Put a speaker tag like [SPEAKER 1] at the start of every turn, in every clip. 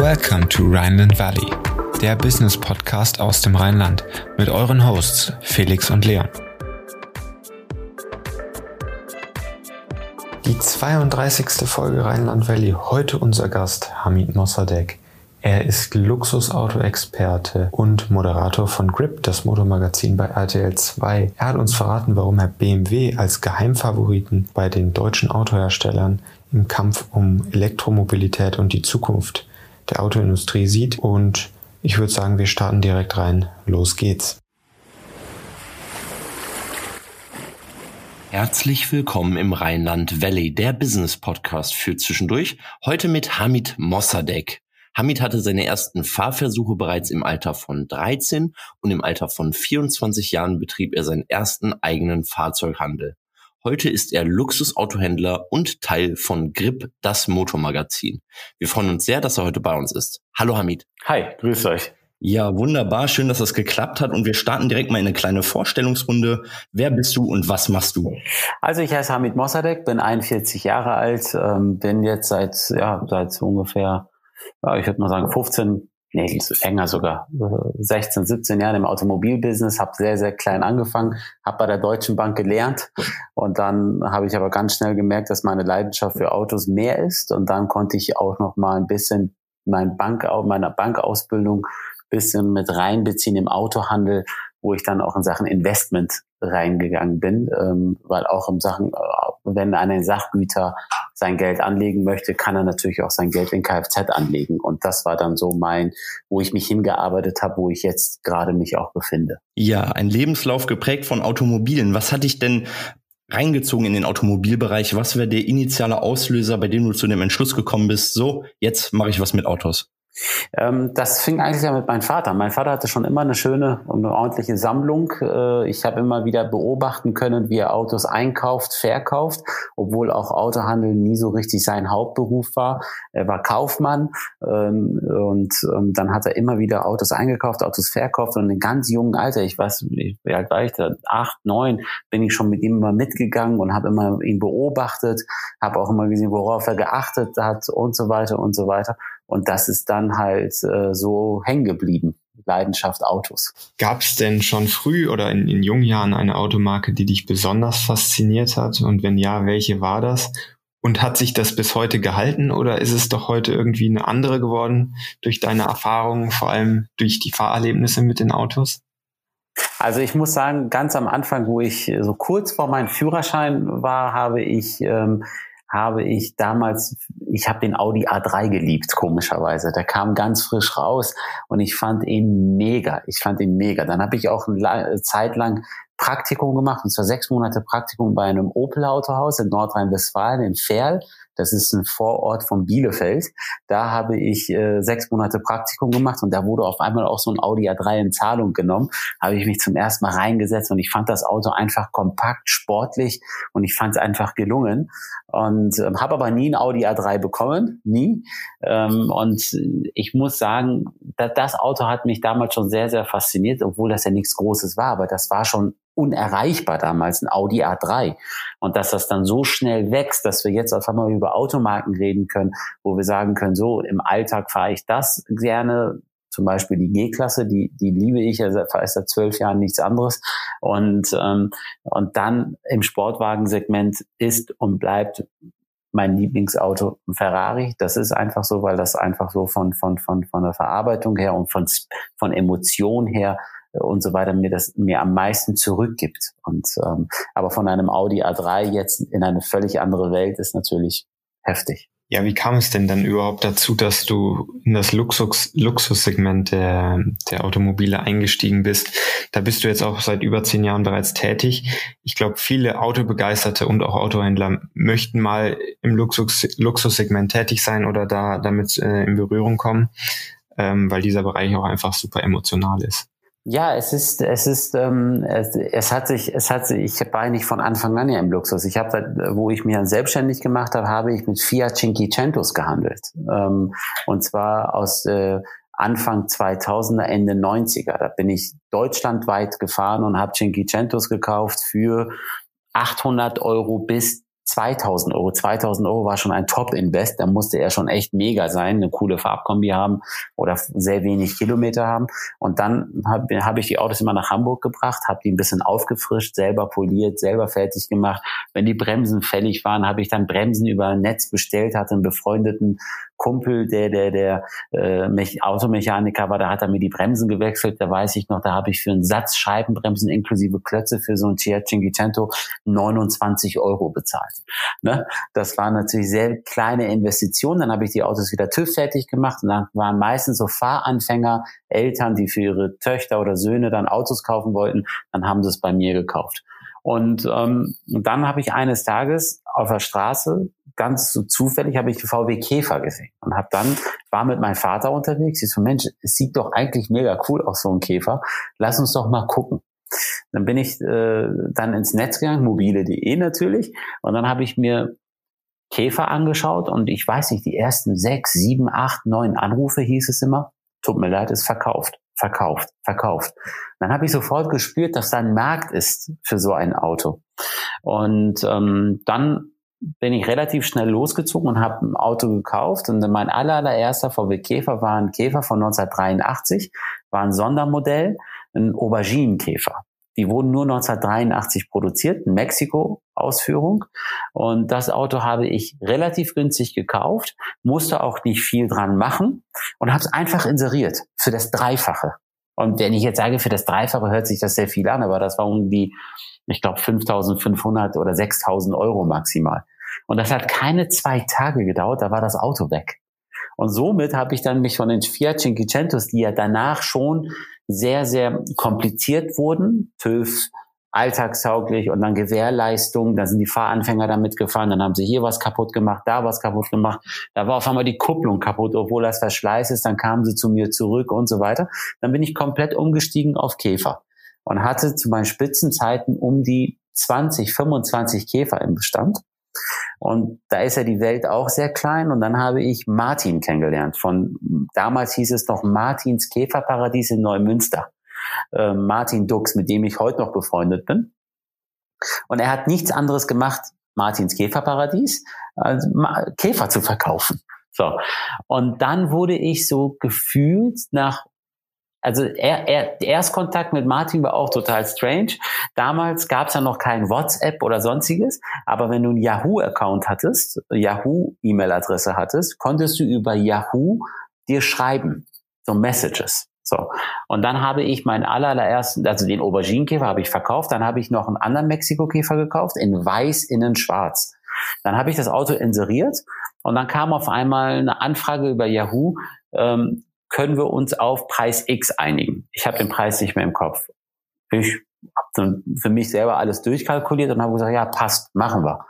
[SPEAKER 1] Welcome to Rhineland Valley, der Business Podcast aus dem Rheinland mit euren Hosts Felix und Leon. Die 32. Folge Rheinland Valley. Heute unser Gast Hamid Mossadegh. Er ist Luxusauto-Experte und Moderator von Grip, das Motormagazin bei RTL 2. Er hat uns verraten, warum er BMW als Geheimfavoriten bei den deutschen Autoherstellern im Kampf um Elektromobilität und die Zukunft der Autoindustrie sieht. Und ich würde sagen, wir starten direkt rein. Los geht's.
[SPEAKER 2] Herzlich willkommen im Rheinland Valley, der Business Podcast für zwischendurch. Heute mit Hamid Mossadegh. Hamid hatte seine ersten Fahrversuche bereits im Alter von 13 und im Alter von 24 Jahren betrieb er seinen ersten eigenen Fahrzeughandel. Heute ist er Luxusautohändler und Teil von Grip, das Motormagazin. Wir freuen uns sehr, dass er heute bei uns ist. Hallo Hamid.
[SPEAKER 3] Hi, grüß euch.
[SPEAKER 2] Ja, wunderbar. Schön, dass das geklappt hat. Und wir starten direkt mal in eine kleine Vorstellungsrunde. Wer bist du und was machst du?
[SPEAKER 3] Also ich heiße Hamid Mossadegh, bin 41 Jahre alt, ähm, bin jetzt seit, ja, seit ungefähr ja, ich würde mal sagen 15, nee, enger sogar, 16, äh, 17 Jahren im Automobilbusiness, habe sehr, sehr klein angefangen, habe bei der Deutschen Bank gelernt und dann habe ich aber ganz schnell gemerkt, dass meine Leidenschaft für Autos mehr ist und dann konnte ich auch noch mal ein bisschen mein Bank, meine Bankausbildung bisschen mit reinbeziehen im Autohandel, wo ich dann auch in Sachen Investment reingegangen bin, ähm, weil auch in Sachen, äh, wenn einer Sachgüter sein Geld anlegen möchte, kann er natürlich auch sein Geld in Kfz anlegen. Und das war dann so mein, wo ich mich hingearbeitet habe, wo ich jetzt gerade mich auch befinde.
[SPEAKER 2] Ja, ein Lebenslauf geprägt von Automobilen. Was hat dich denn reingezogen in den Automobilbereich? Was wäre der initiale Auslöser, bei dem du zu dem Entschluss gekommen bist, so, jetzt mache ich was mit Autos?
[SPEAKER 3] Ähm, das fing eigentlich ja mit meinem Vater. Mein Vater hatte schon immer eine schöne und eine ordentliche Sammlung. Äh, ich habe immer wieder beobachten können, wie er Autos einkauft, verkauft, obwohl auch Autohandel nie so richtig sein Hauptberuf war. Er war Kaufmann ähm, und ähm, dann hat er immer wieder Autos eingekauft, Autos verkauft und in ganz jungen Alter, ich weiß, wie alt war ich da, acht, neun, bin ich schon mit ihm immer mitgegangen und habe immer ihn beobachtet, habe auch immer gesehen, worauf er geachtet hat und so weiter und so weiter. Und das ist dann halt äh, so hängen geblieben. Leidenschaft Autos.
[SPEAKER 1] Gab es denn schon früh oder in, in jungen Jahren eine Automarke, die dich besonders fasziniert hat? Und wenn ja, welche war das? Und hat sich das bis heute gehalten oder ist es doch heute irgendwie eine andere geworden durch deine Erfahrungen, vor allem durch die Fahrerlebnisse mit den Autos?
[SPEAKER 3] Also ich muss sagen, ganz am Anfang, wo ich so kurz vor meinem Führerschein war, habe ich ähm, habe ich damals, ich habe den Audi A3 geliebt, komischerweise. Der kam ganz frisch raus und ich fand ihn mega. Ich fand ihn mega. Dann habe ich auch eine Zeit lang Praktikum gemacht, und zwar sechs Monate Praktikum bei einem Opel-Autohaus in Nordrhein-Westfalen in Ferl. Das ist ein Vorort von Bielefeld. Da habe ich äh, sechs Monate Praktikum gemacht und da wurde auf einmal auch so ein Audi A3 in Zahlung genommen. Habe ich mich zum ersten Mal reingesetzt und ich fand das Auto einfach kompakt, sportlich und ich fand es einfach gelungen. Und ähm, habe aber nie ein Audi A3 bekommen, nie. Ähm, und ich muss sagen, da, das Auto hat mich damals schon sehr, sehr fasziniert, obwohl das ja nichts Großes war, aber das war schon unerreichbar damals, ein Audi A3. Und dass das dann so schnell wächst, dass wir jetzt auf einmal über Automarken reden können, wo wir sagen können, so im Alltag fahre ich das gerne, zum Beispiel die G-Klasse, die, die liebe ich, also fahre seit zwölf Jahren nichts anderes. Und, ähm, und dann im Sportwagensegment ist und bleibt mein Lieblingsauto Ferrari. Das ist einfach so, weil das einfach so von, von, von, von der Verarbeitung her und von, von Emotion her und so weiter mir das mir am meisten zurückgibt. Und ähm, aber von einem Audi A3 jetzt in eine völlig andere Welt ist natürlich heftig.
[SPEAKER 1] Ja, wie kam es denn dann überhaupt dazu, dass du in das Luxus, Luxussegment der, der Automobile eingestiegen bist? Da bist du jetzt auch seit über zehn Jahren bereits tätig. Ich glaube, viele Autobegeisterte und auch Autohändler möchten mal im Luxus, Luxussegment tätig sein oder da damit äh, in Berührung kommen, ähm, weil dieser Bereich auch einfach super emotional ist.
[SPEAKER 3] Ja, es ist, es ist, ähm, es, es hat sich, es hat sich, ich war eigentlich von Anfang an ja im Luxus. Ich habe, wo ich mir selbstständig gemacht habe, habe ich mit Fiat Cinquecentos gehandelt. Ähm, und zwar aus äh, Anfang 2000er, Ende 90er. Da bin ich deutschlandweit gefahren und habe Cinquecentos gekauft für 800 Euro bis 2000 Euro. 2000 Euro war schon ein Top-Invest. Da musste er schon echt mega sein, eine coole Farbkombi haben oder sehr wenig Kilometer haben. Und dann habe hab ich die Autos immer nach Hamburg gebracht, habe die ein bisschen aufgefrischt, selber poliert, selber fertig gemacht. Wenn die Bremsen fällig waren, habe ich dann Bremsen über Netz bestellt, hatte einen befreundeten Kumpel, der der der äh, Automechaniker war, da hat er mir die Bremsen gewechselt. Da weiß ich noch, da habe ich für einen Satz Scheibenbremsen inklusive Klötze für so ein Fiat Cinquecento 29 Euro bezahlt. Ne? Das waren natürlich sehr kleine Investitionen. Dann habe ich die Autos wieder TÜV fertig gemacht und dann waren meistens so Fahranfänger, Eltern, die für ihre Töchter oder Söhne dann Autos kaufen wollten. Dann haben sie es bei mir gekauft. Und ähm, dann habe ich eines Tages auf der Straße ganz so zufällig habe ich den VW Käfer gesehen und habe dann war mit meinem Vater unterwegs. Ich so Mensch, es sieht doch eigentlich mega cool aus so ein Käfer. Lass uns doch mal gucken. Dann bin ich äh, dann ins Netz gegangen, mobile.de natürlich, und dann habe ich mir Käfer angeschaut und ich weiß nicht, die ersten sechs, sieben, acht, neun Anrufe hieß es immer. Tut mir leid, ist verkauft, verkauft, verkauft. Dann habe ich sofort gespürt, dass da ein Markt ist für so ein Auto. Und ähm, dann bin ich relativ schnell losgezogen und habe ein Auto gekauft. Und mein allererster VW Käfer war ein Käfer von 1983, war ein Sondermodell, ein Auberginenkäfer. Die wurden nur 1983 produziert, in Mexiko-Ausführung. Und das Auto habe ich relativ günstig gekauft, musste auch nicht viel dran machen und habe es einfach inseriert für das Dreifache. Und wenn ich jetzt sage, für das Dreifache hört sich das sehr viel an, aber das war irgendwie, ich glaube, 5.500 oder 6.000 Euro maximal. Und das hat keine zwei Tage gedauert, da war das Auto weg. Und somit habe ich dann mich von den Fiat Cinquecentos, die ja danach schon sehr, sehr kompliziert wurden, TÜV, alltagstauglich und dann Gewährleistung, da sind die Fahranfänger damit gefahren, dann haben sie hier was kaputt gemacht, da was kaputt gemacht, da war auf einmal die Kupplung kaputt, obwohl das Verschleiß ist, dann kamen sie zu mir zurück und so weiter. Dann bin ich komplett umgestiegen auf Käfer und hatte zu meinen Spitzenzeiten um die 20, 25 Käfer im Bestand. Und da ist ja die Welt auch sehr klein. Und dann habe ich Martin kennengelernt. Von damals hieß es noch Martins Käferparadies in Neumünster. Äh, Martin Dux, mit dem ich heute noch befreundet bin. Und er hat nichts anderes gemacht, Martins Käferparadies, als Käfer zu verkaufen. So. Und dann wurde ich so gefühlt nach also er, er, der Erstkontakt mit Martin war auch total strange. Damals gab es ja noch kein WhatsApp oder sonstiges, aber wenn du einen Yahoo-Account hattest, Yahoo-E-Mail-Adresse hattest, konntest du über Yahoo dir schreiben, so Messages. So. Und dann habe ich meinen allerersten, also den Auberginenkäfer habe ich verkauft, dann habe ich noch einen anderen Mexiko-Käfer gekauft, in weiß, innen schwarz. Dann habe ich das Auto inseriert und dann kam auf einmal eine Anfrage über Yahoo, ähm, können wir uns auf Preis X einigen. Ich habe den Preis nicht mehr im Kopf. Ich habe für mich selber alles durchkalkuliert und habe gesagt, ja, passt, machen wir.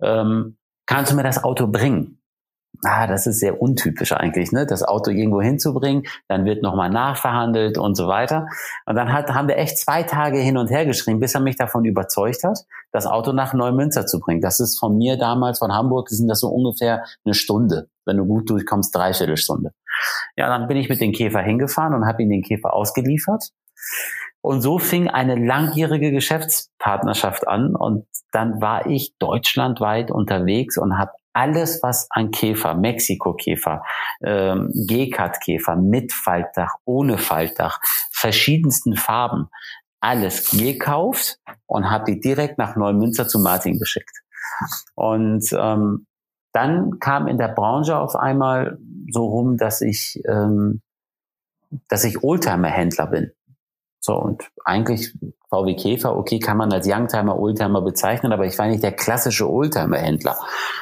[SPEAKER 3] Ähm, kannst du mir das Auto bringen? Ah, das ist sehr untypisch eigentlich, ne? Das Auto irgendwo hinzubringen, dann wird nochmal nachverhandelt und so weiter. Und dann hat, haben wir echt zwei Tage hin und her geschrieben, bis er mich davon überzeugt hat, das Auto nach Neumünster zu bringen. Das ist von mir damals, von Hamburg, sind das so ungefähr eine Stunde. Wenn du gut durchkommst, dreiviertel Stunde. Ja, dann bin ich mit dem Käfer hingefahren und habe ihm den Käfer ausgeliefert. Und so fing eine langjährige Geschäftspartnerschaft an und dann war ich deutschlandweit unterwegs und habe alles, was an Käfer, Mexiko-Käfer, ähm, G-Cut-Käfer mit Faltdach, ohne Faltdach, verschiedensten Farben, alles gekauft und habe die direkt nach Neumünster zu Martin geschickt. Und ähm, dann kam in der Branche auf einmal so rum, dass ich, ähm, dass ich Oldtimer-Händler bin. So, und eigentlich VW Käfer, okay, kann man als Youngtimer, Oldtimer bezeichnen, aber ich war nicht der klassische Oldtimer-Händler.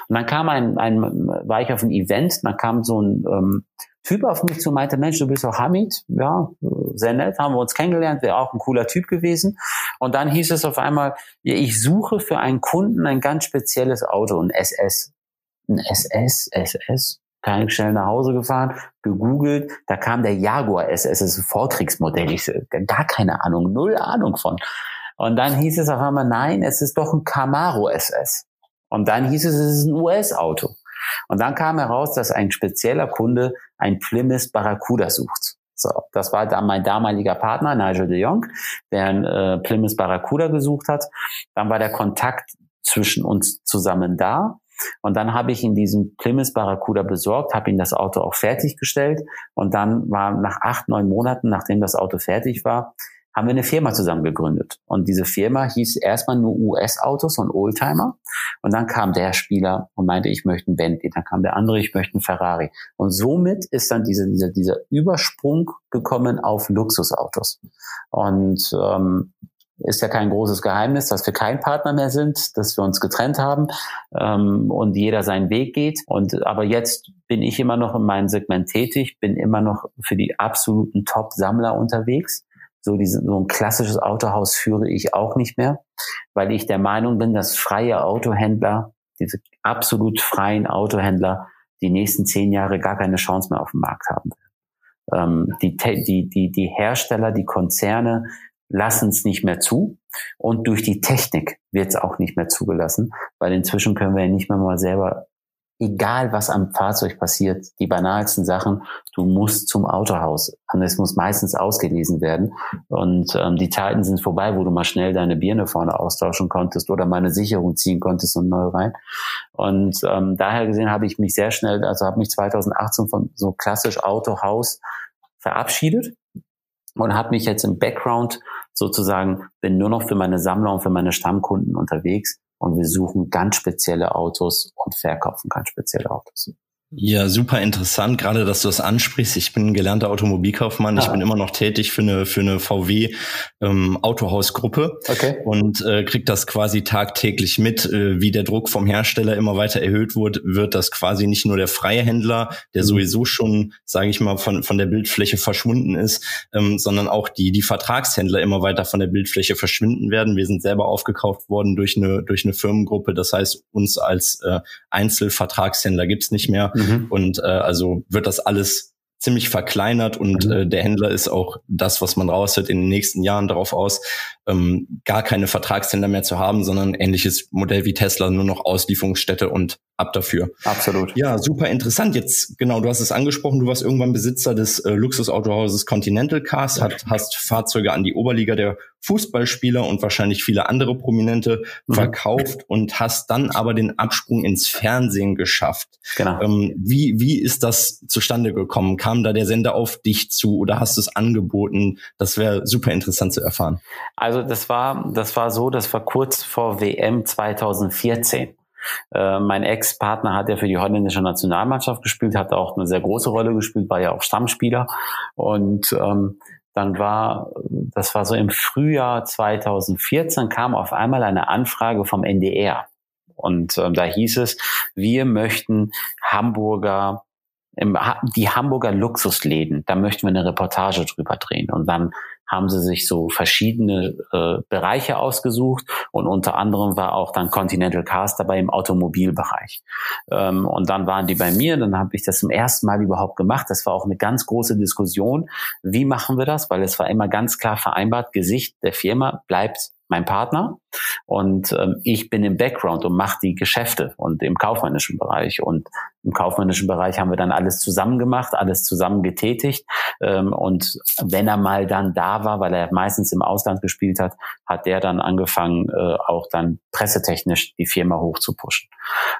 [SPEAKER 3] Und dann kam ein, ein, war ich auf einem Event, dann kam so ein ähm, Typ auf mich zu meinte, Mensch, du bist doch Hamid. Ja, sehr nett, haben wir uns kennengelernt, wäre auch ein cooler Typ gewesen. Und dann hieß es auf einmal, ich suche für einen Kunden ein ganz spezielles Auto, ein SS. Ein SS, SS, kann schnell nach Hause gefahren, gegoogelt, da kam der Jaguar SS, das ist ein Vorkriegsmodell. Ich gar keine Ahnung, null Ahnung von. Und dann hieß es auf einmal, nein, es ist doch ein Camaro SS. Und dann hieß es, es ist ein US-Auto. Und dann kam heraus, dass ein spezieller Kunde ein Plymouth Barracuda sucht. So, das war dann mein damaliger Partner, Nigel de Jong, der ein äh, Plymouth Barracuda gesucht hat. Dann war der Kontakt zwischen uns zusammen da. Und dann habe ich in diesem Plymouth Barracuda besorgt, habe ihm das Auto auch fertiggestellt. Und dann war nach acht, neun Monaten, nachdem das Auto fertig war, haben wir eine Firma zusammen gegründet. Und diese Firma hieß erstmal nur US-Autos und Oldtimer. Und dann kam der Spieler und meinte, ich möchte einen Bentley. Dann kam der andere, ich möchte einen Ferrari. Und somit ist dann dieser, dieser, dieser Übersprung gekommen auf Luxusautos. Und ähm, ist ja kein großes Geheimnis, dass wir kein Partner mehr sind, dass wir uns getrennt haben ähm, und jeder seinen Weg geht. Und aber jetzt bin ich immer noch in meinem Segment tätig, bin immer noch für die absoluten Top-Sammler unterwegs. So, diese, so ein klassisches Autohaus führe ich auch nicht mehr, weil ich der Meinung bin, dass freie Autohändler, diese absolut freien Autohändler, die nächsten zehn Jahre gar keine Chance mehr auf dem Markt haben. Ähm, die, die, die, die Hersteller, die Konzerne lassen es nicht mehr zu. Und durch die Technik wird es auch nicht mehr zugelassen, weil inzwischen können wir ja nicht mehr mal selber egal was am Fahrzeug passiert, die banalsten Sachen, du musst zum Autohaus. Und es muss meistens ausgelesen werden. Und ähm, die Zeiten sind vorbei, wo du mal schnell deine Birne vorne austauschen konntest oder mal eine Sicherung ziehen konntest und neu rein. Und ähm, daher gesehen habe ich mich sehr schnell, also habe mich 2018 von so klassisch Autohaus verabschiedet und habe mich jetzt im Background sozusagen, bin nur noch für meine Sammler und für meine Stammkunden unterwegs und wir suchen ganz spezielle Autos und verkaufen ganz spezielle Autos.
[SPEAKER 2] Ja, super interessant, gerade dass du das ansprichst. Ich bin gelernter Automobilkaufmann. Ah. Ich bin immer noch tätig für eine für eine VW ähm, Autohausgruppe okay. und äh, krieg das quasi tagtäglich mit, äh, wie der Druck vom Hersteller immer weiter erhöht wird, wird das quasi nicht nur der freie Händler, der mhm. sowieso schon, sage ich mal, von von der Bildfläche verschwunden ist, ähm, sondern auch die die Vertragshändler immer weiter von der Bildfläche verschwinden werden. Wir sind selber aufgekauft worden durch eine durch eine Firmengruppe. Das heißt, uns als äh, Einzelvertragshändler gibt's nicht mehr. Mhm. Mhm. Und äh, also wird das alles ziemlich verkleinert und mhm. äh, der Händler ist auch das, was man raushört, in den nächsten Jahren darauf aus, ähm, gar keine Vertragshändler mehr zu haben, sondern ähnliches Modell wie Tesla, nur noch Auslieferungsstätte und ab dafür.
[SPEAKER 3] Absolut.
[SPEAKER 2] Ja, super interessant. Jetzt, genau, du hast es angesprochen, du warst irgendwann Besitzer des äh, Luxusautohauses Continental Cars, hat, hast Fahrzeuge an die Oberliga der Fußballspieler und wahrscheinlich viele andere Prominente mhm. verkauft und hast dann aber den Absprung ins Fernsehen geschafft. Genau. Ähm, wie, wie ist das zustande gekommen? Kam da der Sender auf dich zu oder hast du es angeboten? Das wäre super interessant zu erfahren.
[SPEAKER 3] Also das war, das war so, das war kurz vor WM 2014. Äh, mein Ex-Partner hat ja für die holländische Nationalmannschaft gespielt, hat auch eine sehr große Rolle gespielt, war ja auch Stammspieler. Und ähm, dann war, das war so im Frühjahr 2014, kam auf einmal eine Anfrage vom NDR. Und ähm, da hieß es, wir möchten Hamburger im, die Hamburger Luxusläden, da möchten wir eine Reportage drüber drehen. Und dann haben sie sich so verschiedene äh, Bereiche ausgesucht und unter anderem war auch dann Continental Cars dabei im Automobilbereich. Ähm, und dann waren die bei mir, dann habe ich das zum ersten Mal überhaupt gemacht. Das war auch eine ganz große Diskussion. Wie machen wir das? Weil es war immer ganz klar vereinbart, Gesicht der Firma bleibt mein Partner. Und ähm, ich bin im Background und mache die Geschäfte und im kaufmännischen Bereich. Und im kaufmännischen Bereich haben wir dann alles zusammen gemacht, alles zusammen getätigt. Ähm, und wenn er mal dann da war, weil er meistens im Ausland gespielt hat, hat der dann angefangen äh, auch dann pressetechnisch die Firma hoch zu pushen.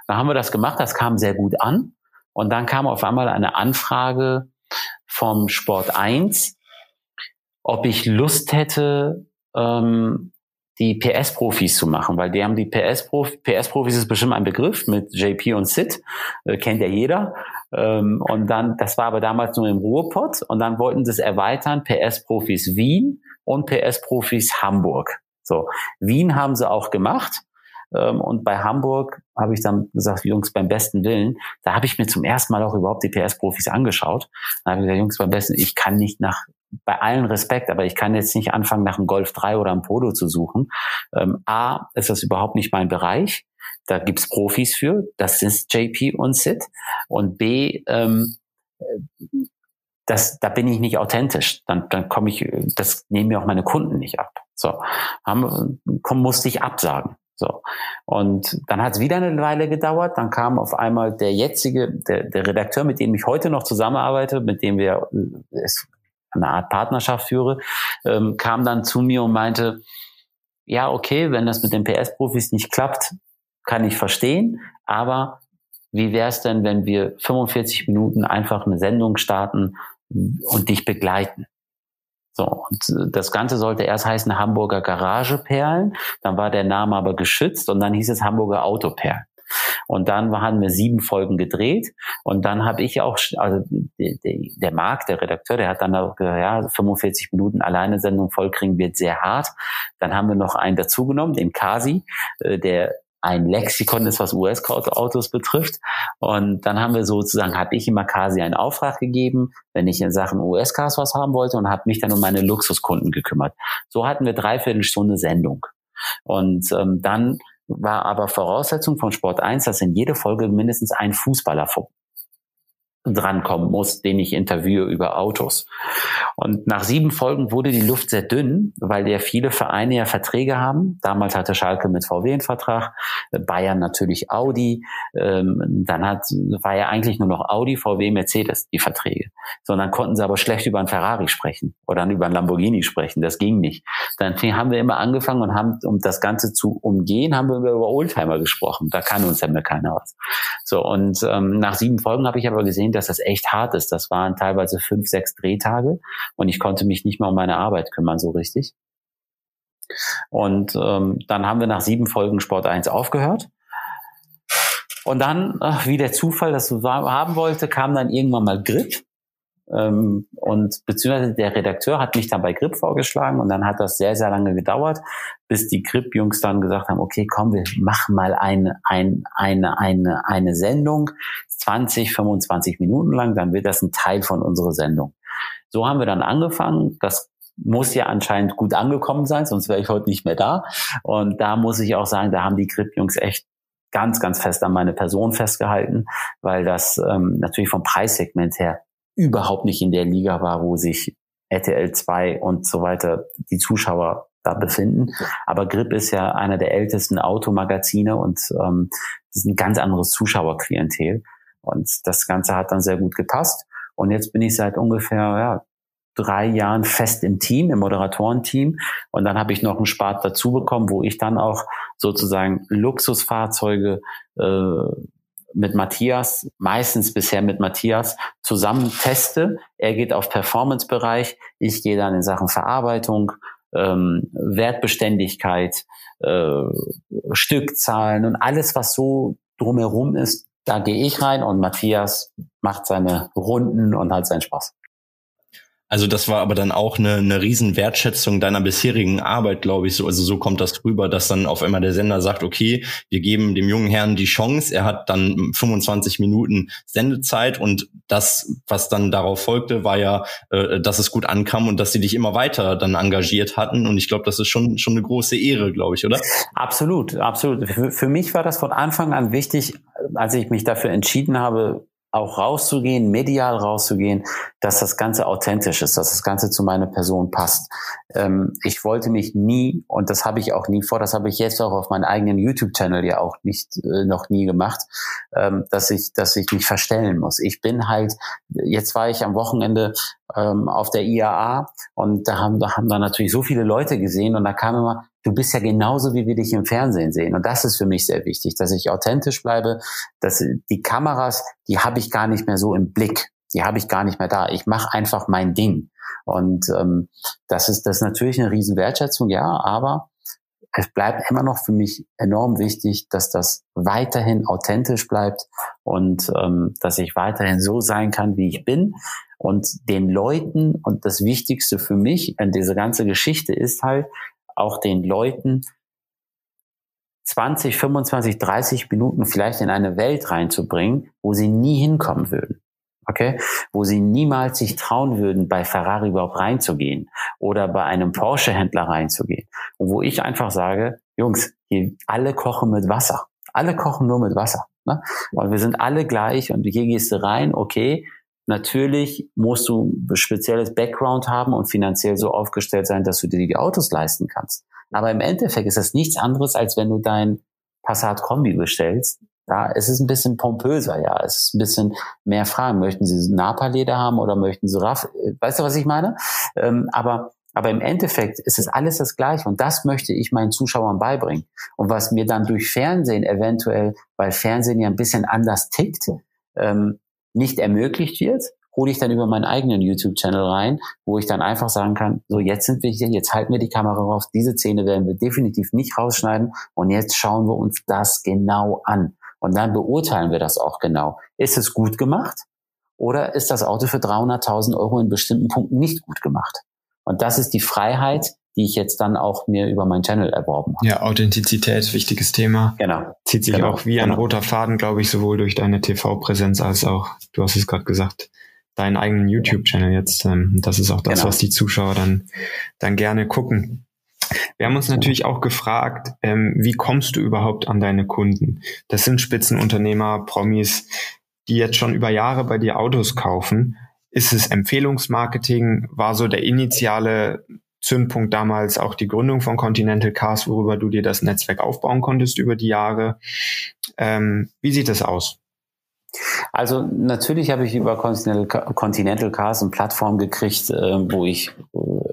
[SPEAKER 3] Dann haben wir das gemacht, das kam sehr gut an. Und dann kam auf einmal eine Anfrage vom Sport 1, ob ich Lust hätte, ähm, die PS-Profis zu machen, weil die haben die PS-Profis, PS-Profis ist bestimmt ein Begriff mit JP und Sid, äh, kennt ja jeder. Ähm, und dann, das war aber damals nur im Ruhrpott und dann wollten sie es erweitern, PS-Profis Wien und PS-Profis Hamburg. So, Wien haben sie auch gemacht. Ähm, und bei Hamburg habe ich dann gesagt, Jungs, beim besten Willen, da habe ich mir zum ersten Mal auch überhaupt die PS-Profis angeschaut. Da habe ich gesagt, Jungs, beim besten, ich kann nicht nach bei allen Respekt, aber ich kann jetzt nicht anfangen, nach einem Golf 3 oder einem Polo zu suchen. Ähm, A, ist das überhaupt nicht mein Bereich. Da gibt's Profis für. Das ist JP und Sid. Und B, ähm, das, da bin ich nicht authentisch. Dann, dann komme ich, das nehmen mir auch meine Kunden nicht ab. So, komm, musste ich absagen. So. Und dann hat es wieder eine Weile gedauert. Dann kam auf einmal der jetzige, der, der Redakteur, mit dem ich heute noch zusammenarbeite, mit dem wir es eine Art Partnerschaft führe, ähm, kam dann zu mir und meinte, ja, okay, wenn das mit den PS-Profis nicht klappt, kann ich verstehen, aber wie wäre es denn, wenn wir 45 Minuten einfach eine Sendung starten und dich begleiten? So, und das Ganze sollte erst heißen Hamburger Garageperlen, dann war der Name aber geschützt und dann hieß es Hamburger Autoperlen. Und dann haben wir sieben Folgen gedreht und dann habe ich auch, also der, Marc, der Redakteur, der hat dann auch gesagt, ja, 45 Minuten alleine Sendung vollkriegen wird sehr hart. Dann haben wir noch einen dazugenommen, den Kasi, äh, der ein Lexikon ist, was US-Autos betrifft. Und dann haben wir sozusagen, habe ich immer quasi einen Auftrag gegeben, wenn ich in Sachen US-Cars was haben wollte und habe mich dann um meine Luxuskunden gekümmert. So hatten wir dreiviertel Stunde Sendung. Und ähm, dann war aber Voraussetzung von Sport 1, dass in jede Folge mindestens ein Fußballer drankommen muss, den ich interviewe über Autos. Und nach sieben Folgen wurde die Luft sehr dünn, weil ja viele Vereine ja Verträge haben. Damals hatte Schalke mit VW einen Vertrag, Bayern natürlich Audi. Ähm, dann hat, war ja eigentlich nur noch Audi, VW, Mercedes die Verträge. So, dann konnten sie aber schlecht über einen Ferrari sprechen oder über einen Lamborghini sprechen. Das ging nicht. Dann haben wir immer angefangen und haben, um das Ganze zu umgehen, haben wir über Oldtimer gesprochen. Da kann uns ja mehr keiner was. So, und ähm, nach sieben Folgen habe ich aber gesehen, dass das echt hart ist. Das waren teilweise fünf, sechs Drehtage und ich konnte mich nicht mehr um meine Arbeit kümmern so richtig. Und ähm, dann haben wir nach sieben Folgen Sport 1 aufgehört. Und dann, wie der Zufall das so haben wollte, kam dann irgendwann mal Grip. Ähm, und beziehungsweise der Redakteur hat mich dann bei Grip vorgeschlagen und dann hat das sehr, sehr lange gedauert, bis die Grip-Jungs dann gesagt haben, okay, komm, wir machen mal eine, eine, eine, eine, eine Sendung, 20, 25 Minuten lang, dann wird das ein Teil von unserer Sendung. So haben wir dann angefangen. Das muss ja anscheinend gut angekommen sein, sonst wäre ich heute nicht mehr da. Und da muss ich auch sagen, da haben die Grip-Jungs echt ganz, ganz fest an meine Person festgehalten, weil das ähm, natürlich vom Preissegment her überhaupt nicht in der Liga war, wo sich RTL 2 und so weiter die Zuschauer da befinden. Aber Grip ist ja einer der ältesten Automagazine und ähm, das ist ein ganz anderes Zuschauerklientel. Und das Ganze hat dann sehr gut gepasst. Und jetzt bin ich seit ungefähr ja, drei Jahren fest im Team, im Moderatorenteam. Und dann habe ich noch einen Spart dazu bekommen, wo ich dann auch sozusagen Luxusfahrzeuge äh, mit Matthias, meistens bisher mit Matthias, zusammen teste. Er geht auf Performance-Bereich, ich gehe dann in Sachen Verarbeitung, ähm, Wertbeständigkeit, äh, Stückzahlen und alles, was so drumherum ist, da gehe ich rein und Matthias macht seine Runden und hat seinen Spaß.
[SPEAKER 2] Also das war aber dann auch eine, eine riesen Wertschätzung deiner bisherigen Arbeit, glaube ich. So, also so kommt das drüber, dass dann auf einmal der Sender sagt, okay, wir geben dem jungen Herrn die Chance. Er hat dann 25 Minuten Sendezeit und das, was dann darauf folgte, war ja, äh, dass es gut ankam und dass sie dich immer weiter dann engagiert hatten. Und ich glaube, das ist schon schon eine große Ehre, glaube ich, oder?
[SPEAKER 3] Absolut, absolut. Für, für mich war das von Anfang an wichtig, als ich mich dafür entschieden habe, auch rauszugehen, medial rauszugehen, dass das Ganze authentisch ist, dass das Ganze zu meiner Person passt. Ähm, ich wollte mich nie, und das habe ich auch nie vor, das habe ich jetzt auch auf meinem eigenen YouTube-Channel ja auch nicht, äh, noch nie gemacht, ähm, dass ich, dass ich mich verstellen muss. Ich bin halt, jetzt war ich am Wochenende ähm, auf der IAA und da haben, da haben da natürlich so viele Leute gesehen und da kam immer, du bist ja genauso, wie wir dich im Fernsehen sehen. Und das ist für mich sehr wichtig, dass ich authentisch bleibe, dass die Kameras, die habe ich gar nicht mehr so im Blick. Die habe ich gar nicht mehr da. Ich mache einfach mein Ding. Und ähm, das ist das ist natürlich eine riesen Wertschätzung, ja, aber es bleibt immer noch für mich enorm wichtig, dass das weiterhin authentisch bleibt und ähm, dass ich weiterhin so sein kann, wie ich bin. Und den Leuten, und das Wichtigste für mich an dieser ganzen Geschichte ist halt, auch den Leuten 20, 25, 30 Minuten vielleicht in eine Welt reinzubringen, wo sie nie hinkommen würden. Okay? Wo sie niemals sich trauen würden, bei Ferrari überhaupt reinzugehen oder bei einem Porsche-Händler reinzugehen. Und wo ich einfach sage, Jungs, hier, alle kochen mit Wasser. Alle kochen nur mit Wasser. Ne? Und wir sind alle gleich und hier gehst du rein, okay, Natürlich musst du ein spezielles Background haben und finanziell so aufgestellt sein, dass du dir die Autos leisten kannst. Aber im Endeffekt ist das nichts anderes, als wenn du dein Passat Kombi bestellst. Es ist ein bisschen pompöser, ja. Es ist ein bisschen mehr Fragen. Möchten Sie Napa-Leder haben oder möchten Sie Raff? Weißt du, was ich meine? Ähm, aber Aber im Endeffekt ist es alles das Gleiche und das möchte ich meinen Zuschauern beibringen. Und was mir dann durch Fernsehen eventuell, weil Fernsehen ja ein bisschen anders tickt, ähm, nicht ermöglicht wird, hole ich dann über meinen eigenen YouTube-Channel rein, wo ich dann einfach sagen kann, so jetzt sind wir hier, jetzt halten wir die Kamera rauf, diese Szene werden wir definitiv nicht rausschneiden und jetzt schauen wir uns das genau an. Und dann beurteilen wir das auch genau. Ist es gut gemacht oder ist das Auto für 300.000 Euro in bestimmten Punkten nicht gut gemacht? Und das ist die Freiheit, die ich jetzt dann auch mir über meinen Channel erworben
[SPEAKER 1] habe. Ja, Authentizität, wichtiges Thema.
[SPEAKER 3] Genau.
[SPEAKER 1] Zieht sich
[SPEAKER 3] genau.
[SPEAKER 1] auch wie ein genau. roter Faden, glaube ich, sowohl durch deine TV-Präsenz als auch, du hast es gerade gesagt, deinen eigenen YouTube-Channel jetzt. Ähm, das ist auch das, genau. was die Zuschauer dann, dann gerne gucken. Wir haben uns natürlich auch gefragt, ähm, wie kommst du überhaupt an deine Kunden? Das sind Spitzenunternehmer, Promis, die jetzt schon über Jahre bei dir Autos kaufen. Ist es Empfehlungsmarketing? War so der initiale Zündpunkt damals auch die Gründung von Continental Cars, worüber du dir das Netzwerk aufbauen konntest über die Jahre? Ähm, wie sieht das aus?
[SPEAKER 3] Also natürlich habe ich über Continental, Continental Cars eine Plattform gekriegt, äh, wo ich äh,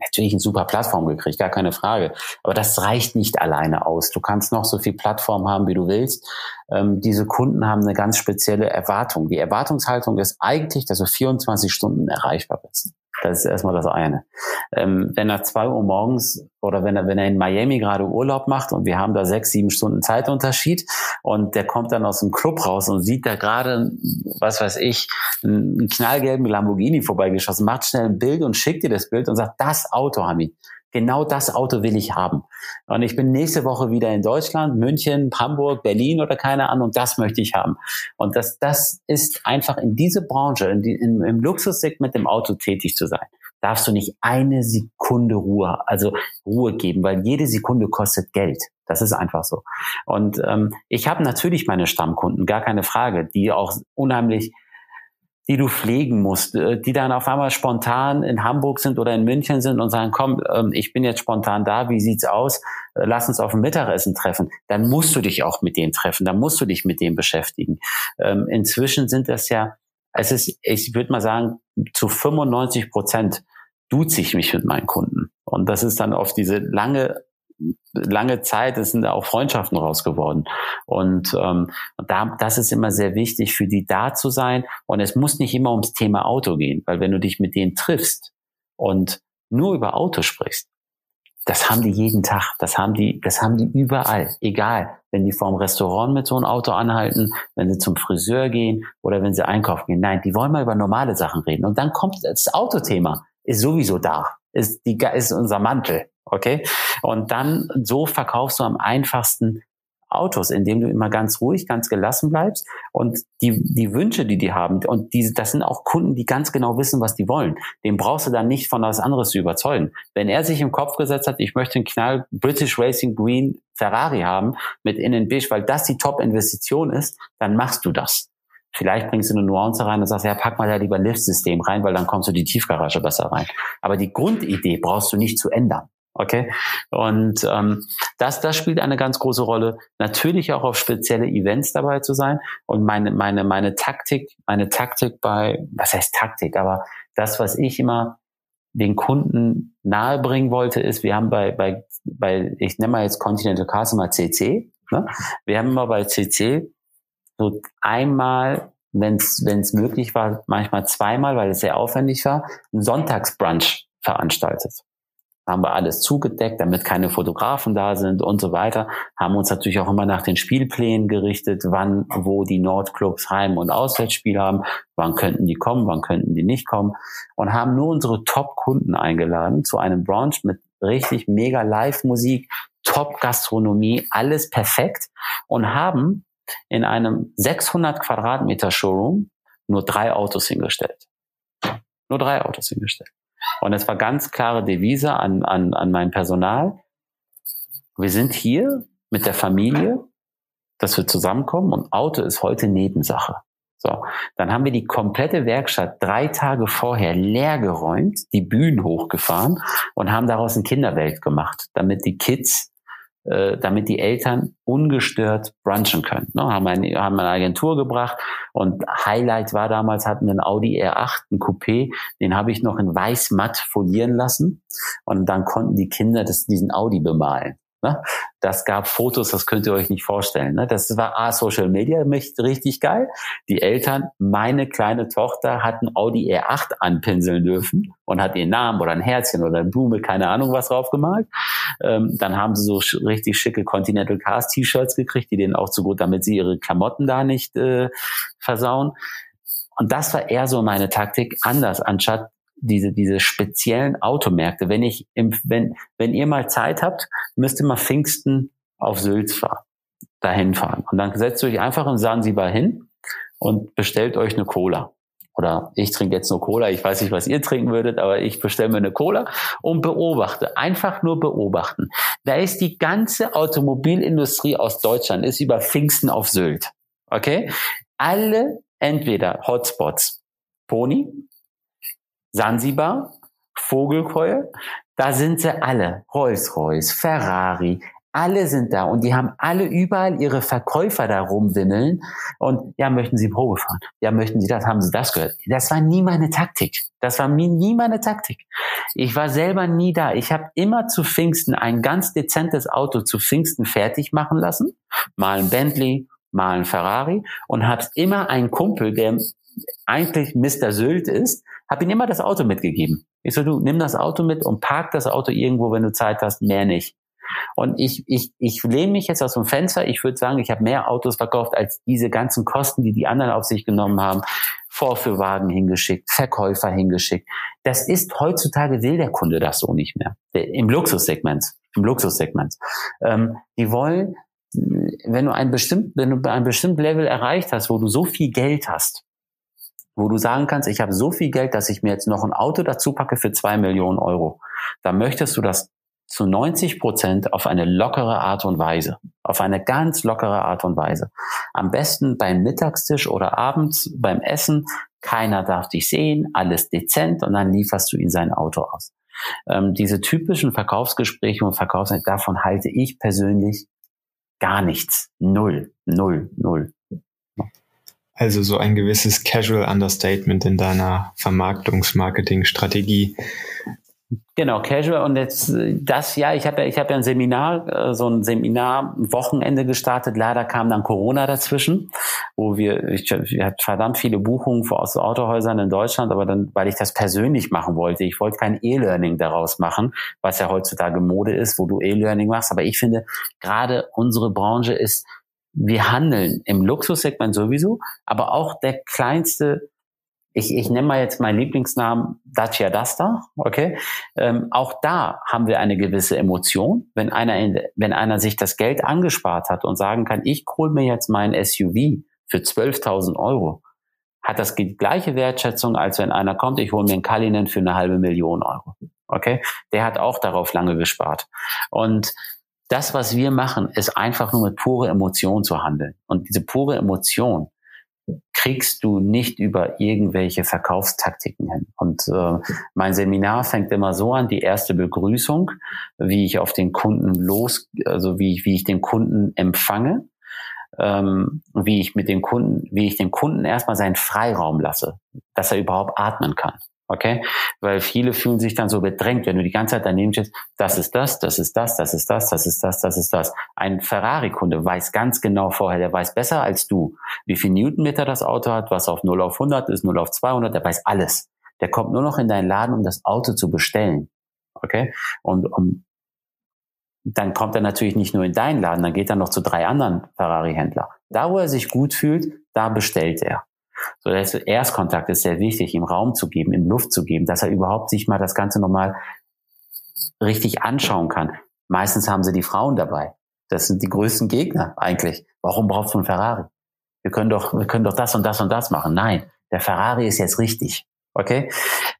[SPEAKER 3] natürlich eine super Plattform gekriegt, gar keine Frage. Aber das reicht nicht alleine aus. Du kannst noch so viel Plattform haben, wie du willst. Ähm, diese Kunden haben eine ganz spezielle Erwartung. Die Erwartungshaltung ist eigentlich, dass du 24 Stunden erreichbar bist. Das ist erstmal das eine. Ähm, wenn er zwei Uhr morgens oder wenn er, wenn er in Miami gerade Urlaub macht und wir haben da sechs, sieben Stunden Zeitunterschied und der kommt dann aus dem Club raus und sieht da gerade, was weiß ich, einen knallgelben Lamborghini vorbeigeschossen, macht schnell ein Bild und schickt dir das Bild und sagt, das Auto, Hamid, Genau das Auto will ich haben. Und ich bin nächste Woche wieder in Deutschland, München, Hamburg, Berlin oder keine Ahnung, das möchte ich haben. Und das, das ist einfach in diese Branche, in die, in, im Luxussegment im Auto tätig zu sein, darfst du nicht eine Sekunde Ruhe, also Ruhe geben, weil jede Sekunde kostet Geld. Das ist einfach so. Und ähm, ich habe natürlich meine Stammkunden, gar keine Frage, die auch unheimlich die du pflegen musst, äh, die dann auf einmal spontan in Hamburg sind oder in München sind und sagen, komm, ähm, ich bin jetzt spontan da, wie sieht's aus? Äh, lass uns auf ein Mittagessen treffen. Dann musst du dich auch mit denen treffen, dann musst du dich mit denen beschäftigen. Ähm, inzwischen sind das ja, es ist, ich würde mal sagen, zu 95 Prozent duze ich mich mit meinen Kunden. Und das ist dann auf diese lange lange Zeit, es sind auch Freundschaften raus geworden. Und, ähm, da, das ist immer sehr wichtig, für die da zu sein. Und es muss nicht immer ums Thema Auto gehen, weil wenn du dich mit denen triffst und nur über Auto sprichst, das haben die jeden Tag, das haben die, das haben die überall, egal, wenn die vorm Restaurant mit so einem Auto anhalten, wenn sie zum Friseur gehen oder wenn sie einkaufen gehen. Nein, die wollen mal über normale Sachen reden. Und dann kommt das Autothema, ist sowieso da, ist die, ist unser Mantel. Okay? Und dann so verkaufst du am einfachsten Autos, indem du immer ganz ruhig, ganz gelassen bleibst und die, die Wünsche, die die haben, und die, das sind auch Kunden, die ganz genau wissen, was die wollen. Den brauchst du dann nicht von was anderes zu überzeugen. Wenn er sich im Kopf gesetzt hat, ich möchte einen Knall British Racing Green Ferrari haben mit innen beige, weil das die Top-Investition ist, dann machst du das. Vielleicht bringst du eine Nuance rein und sagst, ja, pack mal da lieber Liftsystem rein, weil dann kommst du die Tiefgarage besser rein. Aber die Grundidee brauchst du nicht zu ändern. Okay. Und ähm, das, das spielt eine ganz große Rolle. Natürlich auch auf spezielle Events dabei zu sein. Und meine, meine, meine Taktik, meine Taktik bei, was heißt Taktik, aber das, was ich immer den Kunden nahebringen wollte, ist, wir haben bei, bei, bei ich nenne mal jetzt Continental Cars immer CC. Ne? Wir haben immer bei CC so einmal, wenn es möglich war, manchmal zweimal, weil es sehr aufwendig war, einen Sonntagsbrunch veranstaltet haben wir alles zugedeckt, damit keine Fotografen da sind und so weiter. Haben uns natürlich auch immer nach den Spielplänen gerichtet, wann, wo die Nordclubs Heim- und Auswärtsspiele haben, wann könnten die kommen, wann könnten die nicht kommen und haben nur unsere Top-Kunden eingeladen zu einem Brunch mit richtig mega Live-Musik, Top-Gastronomie, alles perfekt und haben in einem 600 Quadratmeter Showroom nur drei Autos hingestellt. Nur drei Autos hingestellt. Und es war ganz klare Devise an, an, an mein Personal. Wir sind hier mit der Familie, dass wir zusammenkommen und Auto ist heute Nebensache. So, dann haben wir die komplette Werkstatt drei Tage vorher leer geräumt, die Bühnen hochgefahren und haben daraus eine Kinderwelt gemacht, damit die Kids damit die Eltern ungestört brunchen können. Ne? Haben, eine, haben eine Agentur gebracht und Highlight war damals, hatten wir einen Audi R8, ein Coupé, den habe ich noch in weiß matt folieren lassen und dann konnten die Kinder das, diesen Audi bemalen. Ne? Das gab Fotos, das könnt ihr euch nicht vorstellen. Ne? Das war A, Social Media richtig geil. Die Eltern, meine kleine Tochter hat ein Audi R8 anpinseln dürfen und hat ihren Namen oder ein Herzchen oder eine Blume, keine Ahnung was drauf gemalt. Ähm, dann haben sie so richtig schicke Continental Cars T-Shirts gekriegt, die denen auch zu gut, damit sie ihre Klamotten da nicht äh, versauen. Und das war eher so meine Taktik, anders, anstatt diese, diese speziellen Automärkte. Wenn ich, im, wenn, wenn ihr mal Zeit habt, müsst ihr mal Pfingsten auf Sylt fahren, dahin fahren. Und dann setzt ihr euch einfach in Sansibar hin und bestellt euch eine Cola. Oder ich trinke jetzt nur Cola. Ich weiß nicht, was ihr trinken würdet, aber ich bestelle mir eine Cola und beobachte. Einfach nur beobachten. Da ist die ganze Automobilindustrie aus Deutschland, ist über Pfingsten auf Sylt. Okay? Alle entweder Hotspots. Pony, Sansibar, Vogelkeul, da sind sie alle. Rolls-Royce, Ferrari, alle sind da und die haben alle überall ihre Verkäufer da rumwimmeln und ja, möchten sie Probe fahren? Ja, möchten sie das? Haben sie das gehört? Das war nie meine Taktik. Das war nie meine Taktik. Ich war selber nie da. Ich habe immer zu Pfingsten ein ganz dezentes Auto zu Pfingsten fertig machen lassen. Mal ein Bentley, mal ein Ferrari und habe immer einen Kumpel, der eigentlich Mr. Sylt ist, habe ihm immer das Auto mitgegeben. Ich so, du nimm das Auto mit und park das Auto irgendwo, wenn du Zeit hast, mehr nicht. Und ich, ich, ich lehne mich jetzt aus dem Fenster. Ich würde sagen, ich habe mehr Autos verkauft als diese ganzen Kosten, die die anderen auf sich genommen haben. Vorführwagen hingeschickt, Verkäufer hingeschickt. Das ist heutzutage will der Kunde das so nicht mehr. Im Luxussegment. Im Luxussegment. Ähm, die wollen, wenn du ein bestimmt, wenn du ein bestimmtes Level erreicht hast, wo du so viel Geld hast, wo du sagen kannst, ich habe so viel Geld, dass ich mir jetzt noch ein Auto dazu packe für zwei Millionen Euro. Da möchtest du das zu 90 Prozent auf eine lockere Art und Weise, auf eine ganz lockere Art und Weise. Am besten beim Mittagstisch oder abends beim Essen. Keiner darf dich sehen, alles dezent und dann lieferst du ihn sein Auto aus. Ähm, diese typischen Verkaufsgespräche und Verkaufs davon halte ich persönlich gar nichts. Null, null, null.
[SPEAKER 1] Also so ein gewisses Casual Understatement in deiner Vermarktungs-Marketing-Strategie.
[SPEAKER 3] Genau, Casual und jetzt das ja, ich habe ja, ich habe ja ein Seminar, äh, so ein Seminar Wochenende gestartet. Leider kam dann Corona dazwischen, wo wir, ich, ich hatte verdammt viele Buchungen aus Autohäusern in Deutschland, aber dann, weil ich das persönlich machen wollte, ich wollte kein E-Learning daraus machen, was ja heutzutage Mode ist, wo du E-Learning machst. Aber ich finde, gerade unsere Branche ist wir handeln im Luxussegment sowieso, aber auch der kleinste, ich, ich nenne mal jetzt meinen Lieblingsnamen Dacia Duster, okay? Ähm, auch da haben wir eine gewisse Emotion. Wenn einer, in, wenn einer sich das Geld angespart hat und sagen kann, ich hole mir jetzt mein SUV für 12.000 Euro, hat das die gleiche Wertschätzung, als wenn einer kommt, ich hole mir einen Kalinen für eine halbe Million Euro. Okay? Der hat auch darauf lange gespart. Und das, was wir machen, ist einfach nur mit pure Emotion zu handeln. Und diese pure Emotion kriegst du nicht über irgendwelche Verkaufstaktiken hin. Und äh, mein Seminar fängt immer so an, die erste Begrüßung, wie ich auf den Kunden los, also wie, wie ich den Kunden empfange, ähm, wie ich mit dem Kunden, wie ich dem Kunden erstmal seinen Freiraum lasse, dass er überhaupt atmen kann. Okay? Weil viele fühlen sich dann so bedrängt, wenn du die ganze Zeit daneben stehst, das ist das, das ist das, das ist das, das ist das, das ist das. Ein Ferrari-Kunde weiß ganz genau vorher, der weiß besser als du, wie viel Newtonmeter das Auto hat, was auf 0 auf 100 ist, 0 auf 200, der weiß alles. Der kommt nur noch in deinen Laden, um das Auto zu bestellen. Okay? Und um, dann kommt er natürlich nicht nur in deinen Laden, dann geht er noch zu drei anderen Ferrari-Händler. Da, wo er sich gut fühlt, da bestellt er. So, der Erstkontakt ist sehr wichtig, ihm Raum zu geben, ihm Luft zu geben, dass er überhaupt sich mal das Ganze nochmal richtig anschauen kann. Meistens haben sie die Frauen dabei. Das sind die größten Gegner eigentlich. Warum brauchst du einen Ferrari? Wir können doch, wir können doch das und das und das machen. Nein, der Ferrari ist jetzt richtig. Okay?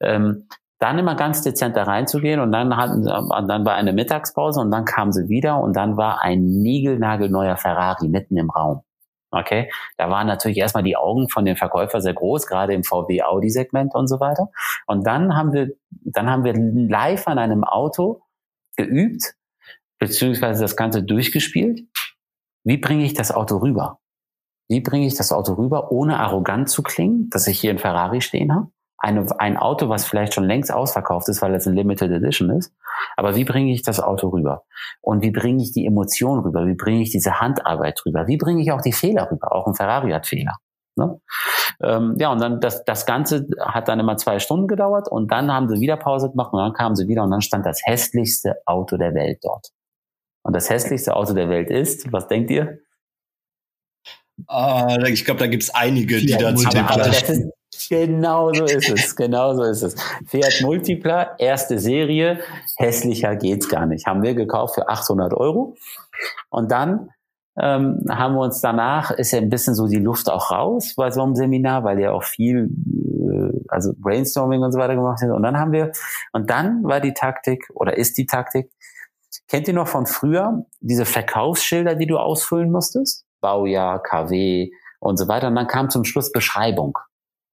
[SPEAKER 3] Ähm, dann immer ganz dezent da reinzugehen und dann hatten, dann war eine Mittagspause und dann kamen sie wieder und dann war ein niegelnagelneuer Ferrari mitten im Raum. Okay, da waren natürlich erstmal die Augen von den Verkäufern sehr groß, gerade im VW Audi Segment und so weiter. Und dann haben wir, dann haben wir live an einem Auto geübt, beziehungsweise das Ganze durchgespielt. Wie bringe ich das Auto rüber? Wie bringe ich das Auto rüber, ohne arrogant zu klingen, dass ich hier ein Ferrari stehen habe? Eine, ein Auto, was vielleicht schon längst ausverkauft ist, weil es ein Limited Edition ist. Aber wie bringe ich das Auto rüber? Und wie bringe ich die Emotion rüber? Wie bringe ich diese Handarbeit rüber? Wie bringe ich auch die Fehler rüber? Auch ein Ferrari hat Fehler. Ne? Ähm, ja, und dann das, das Ganze hat dann immer zwei Stunden gedauert und dann haben sie wieder Pause gemacht und dann kamen sie wieder und dann stand das hässlichste Auto der Welt dort. Und das hässlichste Auto der Welt ist, was denkt ihr?
[SPEAKER 2] Ah, ich glaube, da gibt's einige, die dazu aber, aber das
[SPEAKER 3] ist, Genau so ist es, genau so ist es. Fiat Multipla, erste Serie, hässlicher geht's gar nicht. Haben wir gekauft für 800 Euro. Und dann ähm, haben wir uns danach, ist ja ein bisschen so die Luft auch raus bei so einem Seminar, weil ja auch viel, äh, also Brainstorming und so weiter gemacht wird. Und dann haben wir, und dann war die Taktik oder ist die Taktik, kennt ihr noch von früher diese Verkaufsschilder, die du ausfüllen musstest? Baujahr, KW und so weiter. Und dann kam zum Schluss Beschreibung.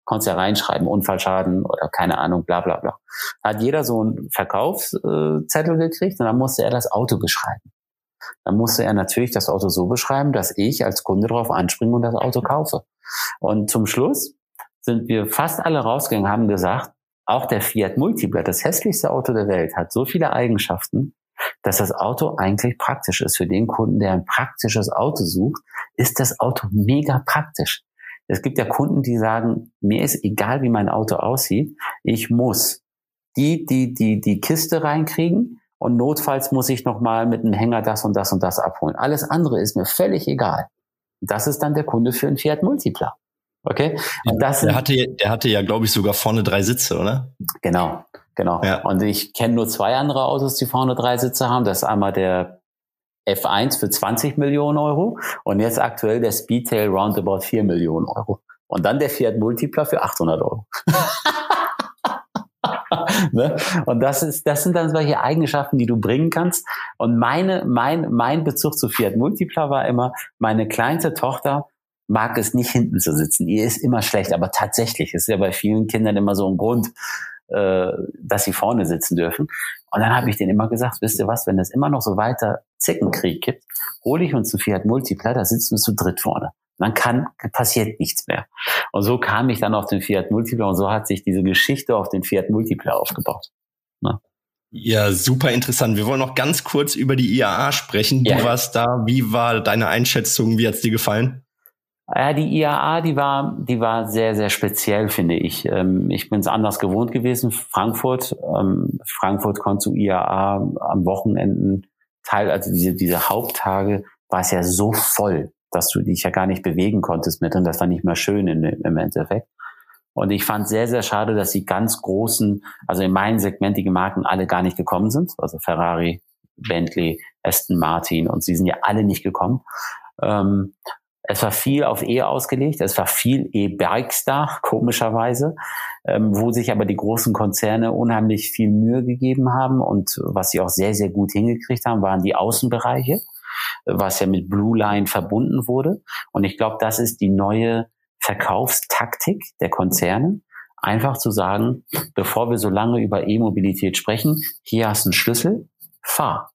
[SPEAKER 3] Konntest ja reinschreiben, Unfallschaden oder keine Ahnung, bla bla bla. Hat jeder so einen Verkaufszettel gekriegt und dann musste er das Auto beschreiben. Dann musste er natürlich das Auto so beschreiben, dass ich als Kunde darauf anspringe und das Auto kaufe. Und zum Schluss sind wir fast alle rausgegangen, haben gesagt, auch der Fiat Multipla, das hässlichste Auto der Welt, hat so viele Eigenschaften, dass das Auto eigentlich praktisch ist. Für den Kunden, der ein praktisches Auto sucht, ist das Auto mega praktisch. Es gibt ja Kunden, die sagen, mir ist egal, wie mein Auto aussieht, ich muss die, die, die, die Kiste reinkriegen und notfalls muss ich nochmal mit einem Hänger das und das und das abholen. Alles andere ist mir völlig egal. Das ist dann der Kunde für ein Fiat Multipla. Okay?
[SPEAKER 2] Und das der, hatte, der hatte ja, glaube ich, sogar vorne drei Sitze, oder?
[SPEAKER 3] Genau, genau. Ja. Und ich kenne nur zwei andere Autos, die vorne drei Sitze haben. Das ist einmal der F1 für 20 Millionen Euro und jetzt aktuell der Speedtail roundabout 4 Millionen Euro. Und dann der Fiat Multipla für 800 Euro. ne? Und das ist, das sind dann solche Eigenschaften, die du bringen kannst. Und meine, mein, mein Bezug zu Fiat Multipla war immer, meine kleinste Tochter mag es nicht hinten zu sitzen. Ihr ist immer schlecht, aber tatsächlich ist ja bei vielen Kindern immer so ein Grund, äh, dass sie vorne sitzen dürfen. Und dann habe ich denen immer gesagt, wisst ihr was, wenn es immer noch so weiter Zickenkrieg gibt, hole ich uns einen Fiat Multipla, da sitzen wir zu dritt vorne. Dann kann, passiert nichts mehr. Und so kam ich dann auf den Fiat Multipla und so hat sich diese Geschichte auf den Fiat Multipla aufgebaut.
[SPEAKER 2] Ne? Ja, super interessant. Wir wollen noch ganz kurz über die IAA sprechen. Du ja. warst da. Wie war deine Einschätzung? Wie hat's dir gefallen?
[SPEAKER 3] Ja, die IAA, die war, die war sehr, sehr speziell, finde ich. Ähm, ich bin es anders gewohnt gewesen. Frankfurt, ähm, Frankfurt konnte zu IAA am Wochenenden Teil, also diese, diese Haupttage war es ja so voll, dass du dich ja gar nicht bewegen konntest mit und das war nicht mehr schön in, im Endeffekt. Und ich fand sehr, sehr schade, dass die ganz großen, also in meinen segmentigen Marken alle gar nicht gekommen sind. Also Ferrari, Bentley, Aston Martin und sie sind ja alle nicht gekommen. Ähm, es war viel auf E ausgelegt, es war viel E-Bikes da, komischerweise, ähm, wo sich aber die großen Konzerne unheimlich viel Mühe gegeben haben und was sie auch sehr, sehr gut hingekriegt haben, waren die Außenbereiche, was ja mit Blue Line verbunden wurde. Und ich glaube, das ist die neue Verkaufstaktik der Konzerne, einfach zu sagen, bevor wir so lange über E-Mobilität sprechen, hier hast du einen Schlüssel, fahr.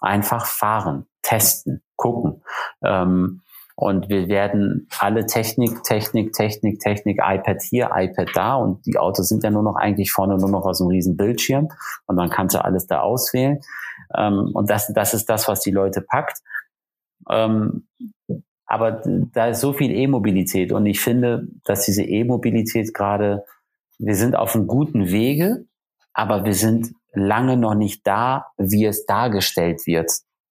[SPEAKER 3] Einfach fahren, testen, gucken. Ähm, und wir werden alle Technik, Technik, Technik, Technik, iPad hier, iPad da und die Autos sind ja nur noch eigentlich vorne nur noch aus einem riesen Bildschirm und dann kannst du alles da auswählen. Ähm, und das, das ist das, was die Leute packt. Ähm, aber da ist so viel E-Mobilität und ich finde, dass diese E-Mobilität gerade, wir sind auf einem guten Wege, aber wir sind lange noch nicht da, wie es dargestellt wird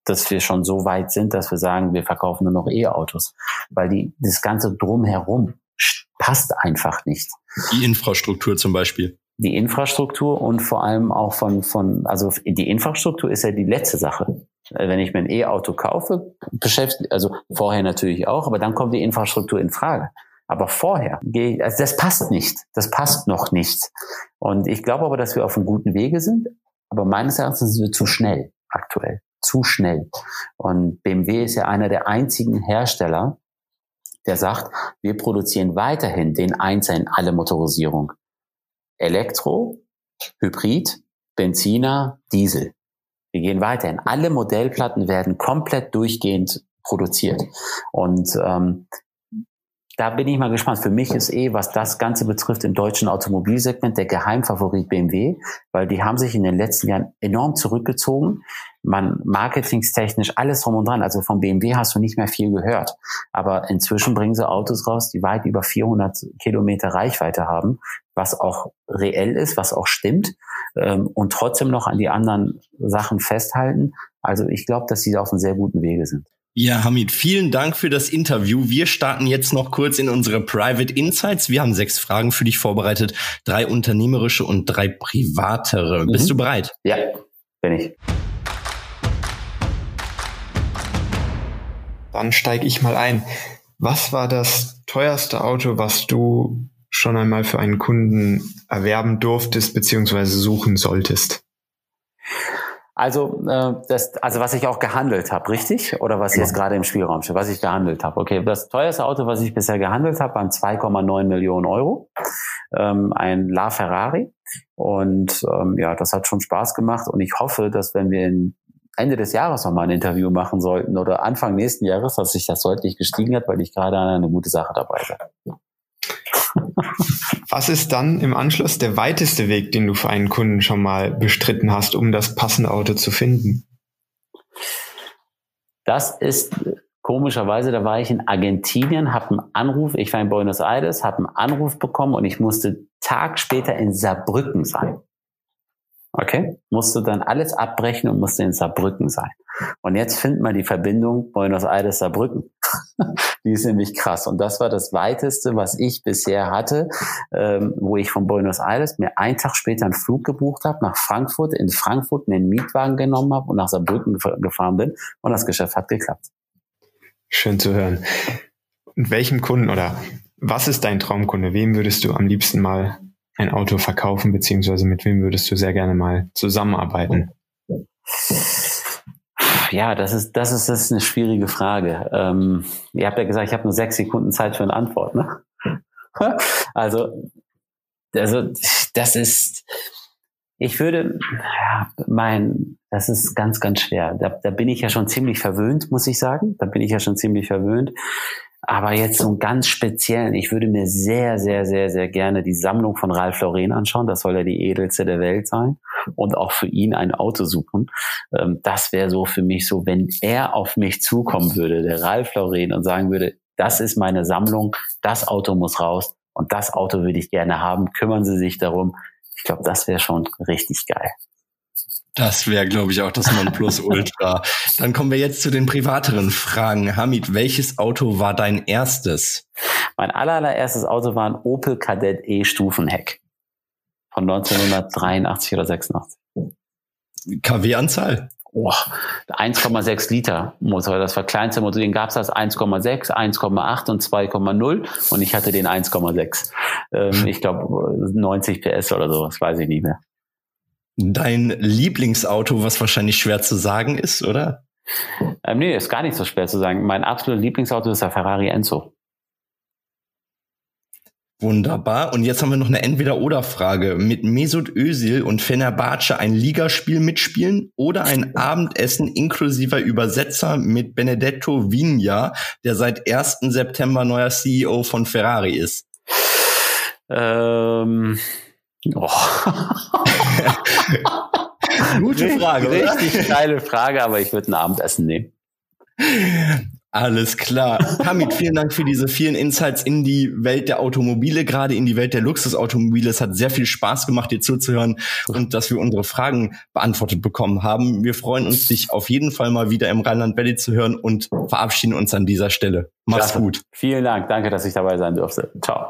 [SPEAKER 3] dass wir schon so weit sind, dass wir sagen, wir verkaufen nur noch E-Autos, weil die das ganze drumherum passt einfach nicht.
[SPEAKER 2] Die Infrastruktur zum Beispiel.
[SPEAKER 3] Die Infrastruktur und vor allem auch von von also die Infrastruktur ist ja die letzte Sache. Wenn ich mir ein E-Auto kaufe, beschäftigt also vorher natürlich auch, aber dann kommt die Infrastruktur in Frage. Aber vorher, also das passt nicht. Das passt noch nicht. Und ich glaube aber, dass wir auf einem guten Wege sind. Aber meines Erachtens sind wir zu schnell aktuell zu schnell. Und BMW ist ja einer der einzigen Hersteller, der sagt, wir produzieren weiterhin den Einser in alle Motorisierung. Elektro, Hybrid, Benziner, Diesel. Wir gehen weiterhin. Alle Modellplatten werden komplett durchgehend produziert. Und ähm, da bin ich mal gespannt. Für mich ist eh, was das Ganze betrifft, im deutschen Automobilsegment der Geheimfavorit BMW, weil die haben sich in den letzten Jahren enorm zurückgezogen. Man marketingstechnisch alles drum und dran. Also von BMW hast du nicht mehr viel gehört. Aber inzwischen bringen sie Autos raus, die weit über 400 Kilometer Reichweite haben, was auch reell ist, was auch stimmt ähm, und trotzdem noch an die anderen Sachen festhalten. Also ich glaube, dass sie auf einem sehr guten Wege sind.
[SPEAKER 2] Ja, Hamid, vielen Dank für das Interview. Wir starten jetzt noch kurz in unsere Private Insights. Wir haben sechs Fragen für dich vorbereitet, drei unternehmerische und drei privatere. Mhm. Bist du bereit?
[SPEAKER 3] Ja, bin ich.
[SPEAKER 1] Dann steige ich mal ein. Was war das teuerste Auto, was du schon einmal für einen Kunden erwerben durftest bzw. suchen solltest?
[SPEAKER 3] Also, äh, das, also was ich auch gehandelt habe, richtig? Oder was jetzt gerade im Spielraum steht, was ich gehandelt habe. Okay, das teuerste Auto, was ich bisher gehandelt habe, waren 2,9 Millionen Euro. Ähm, ein La Ferrari. Und ähm, ja, das hat schon Spaß gemacht. Und ich hoffe, dass wenn wir in Ende des Jahres nochmal ein Interview machen sollten oder Anfang nächsten Jahres, dass sich das deutlich gestiegen hat, weil ich gerade an eine gute Sache dabei bin.
[SPEAKER 1] Was ist dann im Anschluss der weiteste Weg, den du für einen Kunden schon mal bestritten hast, um das passende Auto zu finden?
[SPEAKER 3] Das ist komischerweise, da war ich in Argentinien, habe einen Anruf, ich war in Buenos Aires, habe einen Anruf bekommen und ich musste Tag später in Saarbrücken sein. Okay? Musste dann alles abbrechen und musste in Saarbrücken sein. Und jetzt findet man die Verbindung Buenos Aires Saarbrücken. die ist nämlich krass. Und das war das weiteste, was ich bisher hatte, ähm, wo ich von Buenos Aires mir einen Tag später einen Flug gebucht habe nach Frankfurt, in Frankfurt einen Mietwagen genommen habe und nach Saarbrücken gefahren bin. Und das Geschäft hat geklappt.
[SPEAKER 1] Schön zu hören. Und welchem Kunden oder was ist dein Traumkunde? Wem würdest du am liebsten mal ein Auto verkaufen, beziehungsweise mit wem würdest du sehr gerne mal zusammenarbeiten?
[SPEAKER 3] Ja, das ist, das ist, das ist eine schwierige Frage. Ähm, ihr habt ja gesagt, ich habe nur sechs Sekunden Zeit für eine Antwort. Ne? also, also, das ist, ich würde, ja, mein, das ist ganz, ganz schwer. Da, da bin ich ja schon ziemlich verwöhnt, muss ich sagen. Da bin ich ja schon ziemlich verwöhnt. Aber jetzt so einen ganz speziellen, ich würde mir sehr, sehr, sehr, sehr gerne die Sammlung von Ralph Lauren anschauen. Das soll ja die edelste der Welt sein. Und auch für ihn ein Auto suchen. Ähm, das wäre so für mich so, wenn er auf mich zukommen würde, der Ralph Lauren, und sagen würde, das ist meine Sammlung, das Auto muss raus und das Auto würde ich gerne haben. Kümmern Sie sich darum. Ich glaube, das wäre schon richtig geil.
[SPEAKER 2] Das wäre, glaube ich, auch das Nonplusultra. Dann kommen wir jetzt zu den privateren Fragen. Hamid, welches Auto war dein erstes?
[SPEAKER 3] Mein allererstes Auto war ein Opel Kadett E Stufenheck von 1983 oder 86.
[SPEAKER 2] KW-Anzahl?
[SPEAKER 3] Oh, 1,6 Liter Motor. Das war kleinste Motor. Den gab es als 1,6, 1,8 und 2,0 und ich hatte den 1,6. Ähm, ich glaube 90 PS oder so, das weiß ich nicht mehr.
[SPEAKER 2] Dein Lieblingsauto, was wahrscheinlich schwer zu sagen ist, oder?
[SPEAKER 3] Ähm, nee, ist gar nicht so schwer zu sagen. Mein absolutes Lieblingsauto ist der Ferrari Enzo.
[SPEAKER 2] Wunderbar. Und jetzt haben wir noch eine Entweder-Oder-Frage. Mit Mesut Özil und Fenerbahce ein Ligaspiel mitspielen oder ein Abendessen inklusiver Übersetzer mit Benedetto Vigna, der seit 1. September neuer CEO von Ferrari ist?
[SPEAKER 3] Ähm, Oh.
[SPEAKER 2] Gute Frage,
[SPEAKER 3] Richtig, geile Frage, aber ich würde ein Abendessen nehmen.
[SPEAKER 2] Alles klar. Hamid, vielen Dank für diese vielen Insights in die Welt der Automobile, gerade in die Welt der Luxusautomobile. Es hat sehr viel Spaß gemacht, dir zuzuhören und dass wir unsere Fragen beantwortet bekommen haben. Wir freuen uns, dich auf jeden Fall mal wieder im Rheinland Valley zu hören und verabschieden uns an dieser Stelle. Mach's Klasse. gut.
[SPEAKER 3] Vielen Dank. Danke, dass ich dabei sein durfte. Ciao.